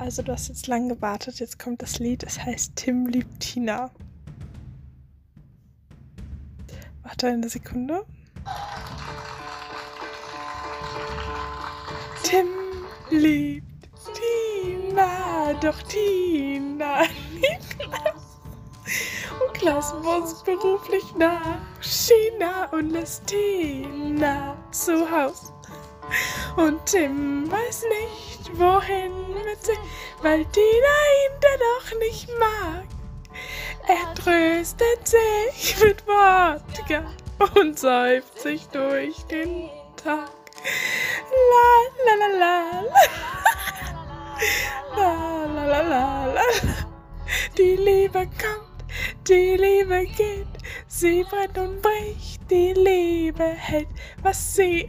Also du hast jetzt lang gewartet, jetzt kommt das Lied, es heißt Tim liebt Tina. Warte eine Sekunde. Tim liebt Tina, doch Tina liebt Klaus muss beruflich nach China und lässt Tina zu Haus. Und Tim weiß nicht, wohin mit sich, weil Tina ihn dennoch nicht mag. Er tröstet sich mit Wodka und säuft sich durch den Tag. La la la la la. La la la la. Die Liebe kommt, die Liebe geht. Sie brennt und bricht, die Liebe hält, was sie.